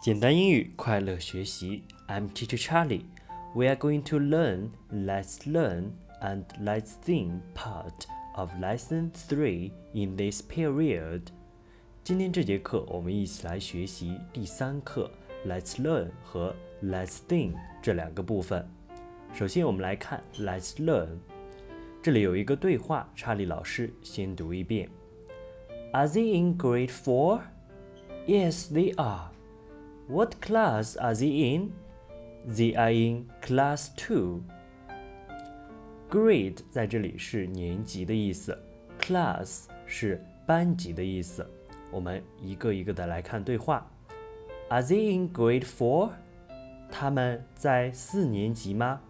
简单英语，快乐学习。I'm Teacher Charlie. We are going to learn Let's Learn and Let's Think part of Lesson Three in this period. 今天这节课，我们一起来学习第三课 Let's Learn 和 Let's Think 这两个部分。首先，我们来看 Let's Learn。这里有一个对话，查理老师先读一遍。Are they in grade four? Yes, they are. What class are they in? They are in class two. Grade 在这里是年级的意思，class 是班级的意思。我们一个一个的来看对话。Are they in grade four? 他们在四年级吗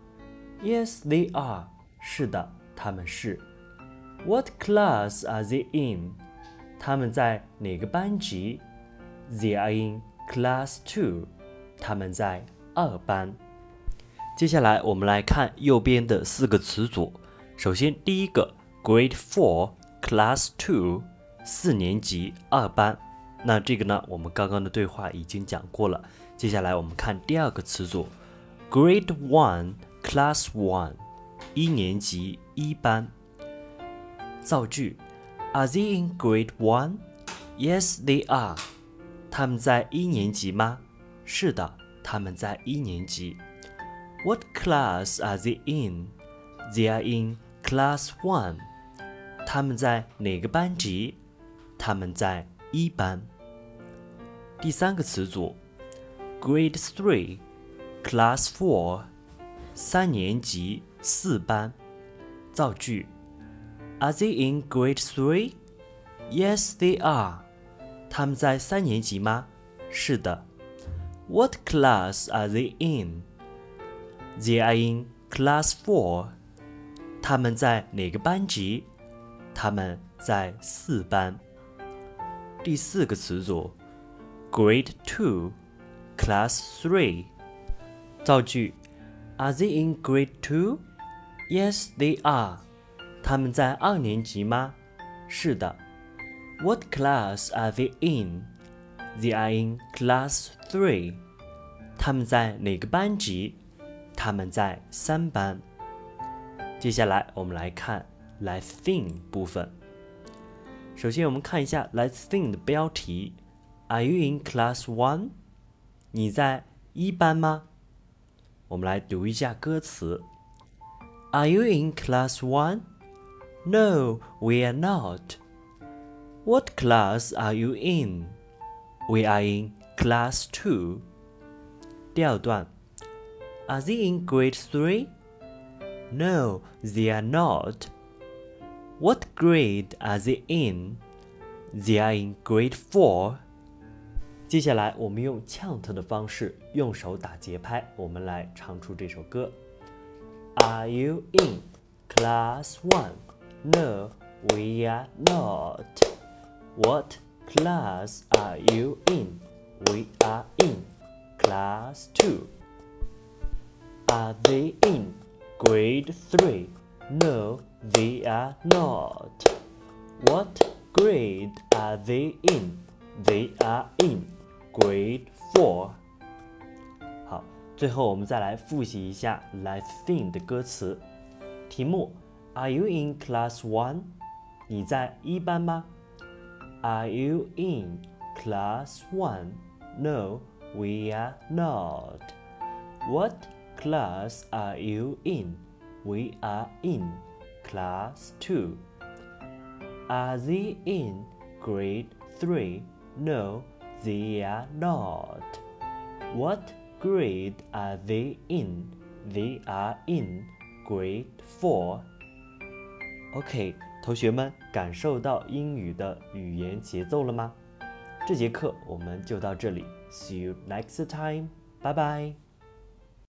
？Yes, they are. 是的，他们是。What class are they in? 他们在哪个班级？They are in Class Two，他们在二班。接下来我们来看右边的四个词组。首先，第一个 Grade Four Class Two，四年级二班。那这个呢，我们刚刚的对话已经讲过了。接下来我们看第二个词组 Grade One Class One，一年级一班。造句：Are they in Grade One？Yes, they are. 他们在一年级吗？是的，他们在一年级。What class are they in? They are in class one. 他们在哪个班级？他们在一班。第三个词组，Grade three, class four. 三年级四班。造句：Are they in grade three? Yes, they are. 他们在三年级吗？是的。What class are they in? They are in class four. 他们在哪个班级？他们在四班。第四个词组，Grade two, Class three。造句：Are they in Grade two? Yes, they are. 他们在二年级吗？是的。What class are they in? They are in class three. 他们在哪个班级？他们在三班。接下来我们来看 Let's Think 部分。首先，我们看一下 Let's Think 的标题：Are you in class one？你在一班吗？我们来读一下歌词：Are you in class one? No, we are not. What class are you in? We are in class two. 第二段，Are they in grade three? No, they are not. What grade are they in? They are in grade four. 接下来，我们用 chant 的方式，用手打节拍，我们来唱出这首歌。Are you in class one? No, we are not. What class are you in? We are in class 2. Are they in grade 3? No, they are not. What grade are they in? They are in grade 4. 好，最后我们再来复习一下《Let's Sing》的歌词。题目：Are you in class one？你在一班吗 ？Are you in class 1? No, we are not. What class are you in? We are in class 2. Are they in grade 3? No, they are not. What grade are they in? They are in grade 4. Okay. 同学们感受到英语的语言节奏了吗？这节课我们就到这里，See you next time，拜拜。